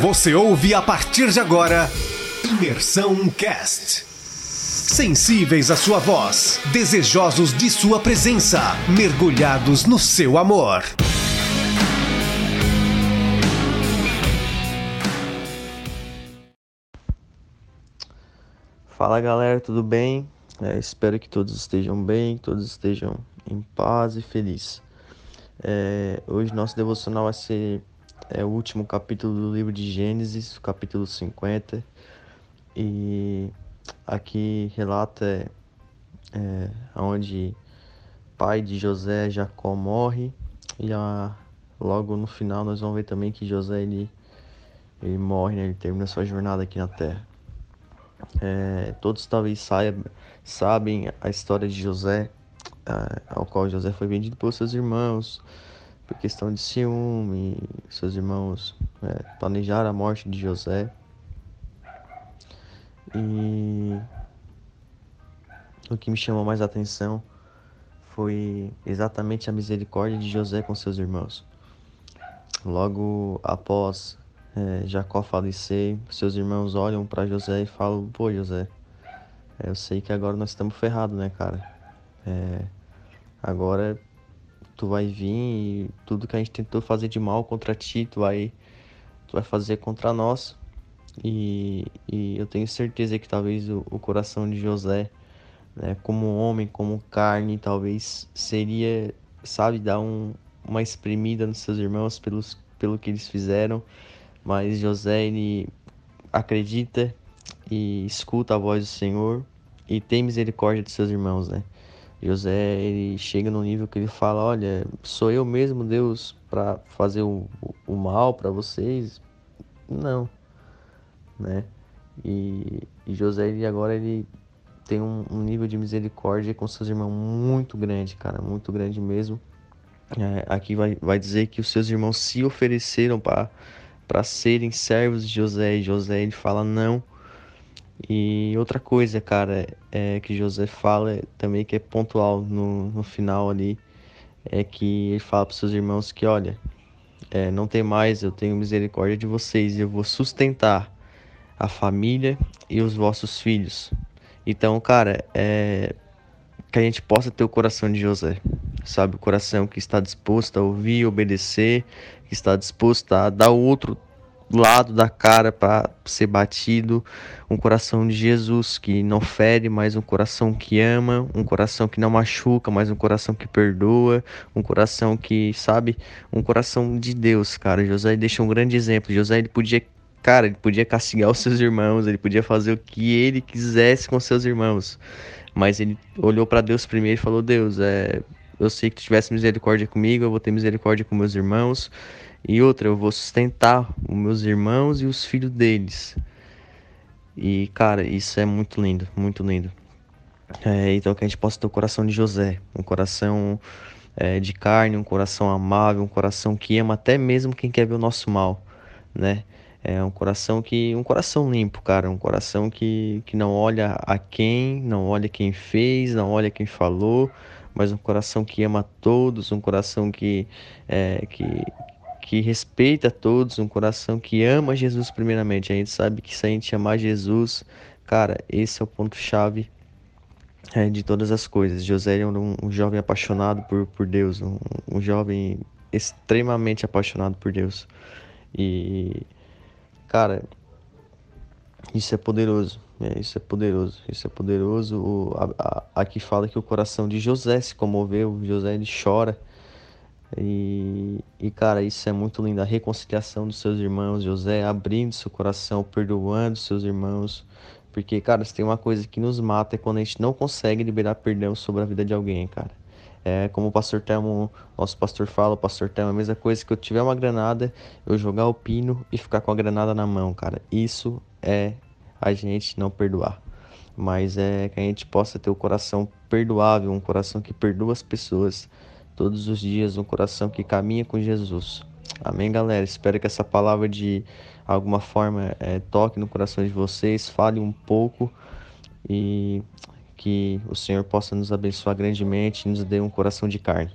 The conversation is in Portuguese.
Você ouve a partir de agora Imersão Cast. Sensíveis à sua voz, desejosos de sua presença, mergulhados no seu amor. Fala galera, tudo bem? É, espero que todos estejam bem, todos estejam em paz e felizes. É, hoje nosso devocional vai ser é, o último capítulo do livro de Gênesis, capítulo 50. E aqui relata é, onde pai de José, Jacó, morre. E a, logo no final nós vamos ver também que José ele, ele morre, né? ele termina sua jornada aqui na terra. É, todos talvez saibam, sabem a história de José, ao qual José foi vendido pelos seus irmãos por questão de ciúme. Seus irmãos é, planejaram a morte de José. E o que me chamou mais atenção foi exatamente a misericórdia de José com seus irmãos. Logo após é, Jacó falecer, seus irmãos olham para José e falam: Pô, José, é, eu sei que agora nós estamos ferrados, né, cara? É, agora tu vai vir e tudo que a gente tentou fazer de mal contra ti, tu vai, tu vai fazer contra nós. E, e eu tenho certeza que talvez o, o coração de José, né, como homem, como carne, talvez seria, sabe, dar um, uma espremida nos seus irmãos pelos, pelo que eles fizeram mas José ele acredita e escuta a voz do Senhor e tem misericórdia de seus irmãos, né? José ele chega no nível que ele fala, olha, sou eu mesmo Deus para fazer o, o mal para vocês? Não, né? E, e, José ele agora ele tem um, um, nível de misericórdia com seus irmãos muito grande, cara, muito grande mesmo. É, aqui vai, vai dizer que os seus irmãos se ofereceram para serem servos de José. E José ele fala não. E outra coisa, cara, é que José fala também que é pontual no, no final ali, é que ele fala para seus irmãos que, olha, é, não tem mais, eu tenho misericórdia de vocês, eu vou sustentar a família e os vossos filhos. Então, cara, é que a gente possa ter o coração de José, sabe? O coração que está disposto a ouvir, obedecer, que está disposto a dar o outro lado da cara para ser batido, um coração de Jesus que não fere, mas um coração que ama, um coração que não machuca, mas um coração que perdoa, um coração que, sabe, um coração de Deus, cara. José deixa um grande exemplo. José ele podia, cara, ele podia castigar os seus irmãos, ele podia fazer o que ele quisesse com seus irmãos. Mas ele olhou para Deus primeiro e falou: "Deus, é, eu sei que tu tivesse misericórdia comigo, eu vou ter misericórdia com meus irmãos. E outra, eu vou sustentar os meus irmãos e os filhos deles. E, cara, isso é muito lindo, muito lindo. É, então que a gente possa ter o coração de José, um coração é, de carne, um coração amável, um coração que ama até mesmo quem quer ver o nosso mal, né? É um coração que. um coração limpo, cara. Um coração que, que não olha a quem, não olha quem fez, não olha quem falou, mas um coração que ama todos, um coração que, é, que, que respeita todos, um coração que ama Jesus primeiramente. A gente sabe que se a gente amar Jesus, cara, esse é o ponto-chave é, de todas as coisas. José é um, um jovem apaixonado por, por Deus, um, um jovem extremamente apaixonado por Deus. E, cara, isso é poderoso. É, isso é poderoso, isso é poderoso. O, a, a, aqui fala que o coração de José se comoveu, José ele chora. E, e cara, isso é muito lindo. A reconciliação dos seus irmãos, José abrindo seu coração, perdoando seus irmãos. Porque, cara, se tem uma coisa que nos mata é quando a gente não consegue liberar perdão sobre a vida de alguém, cara. É como o pastor Telmo, nosso pastor fala, o pastor Telmo, a mesma coisa que eu tiver uma granada, eu jogar o pino e ficar com a granada na mão, cara. Isso é a gente não perdoar. Mas é que a gente possa ter o coração perdoável, um coração que perdoa as pessoas todos os dias, um coração que caminha com Jesus. Amém, galera? Espero que essa palavra de alguma forma é, toque no coração de vocês, fale um pouco e que o Senhor possa nos abençoar grandemente e nos dê um coração de carne.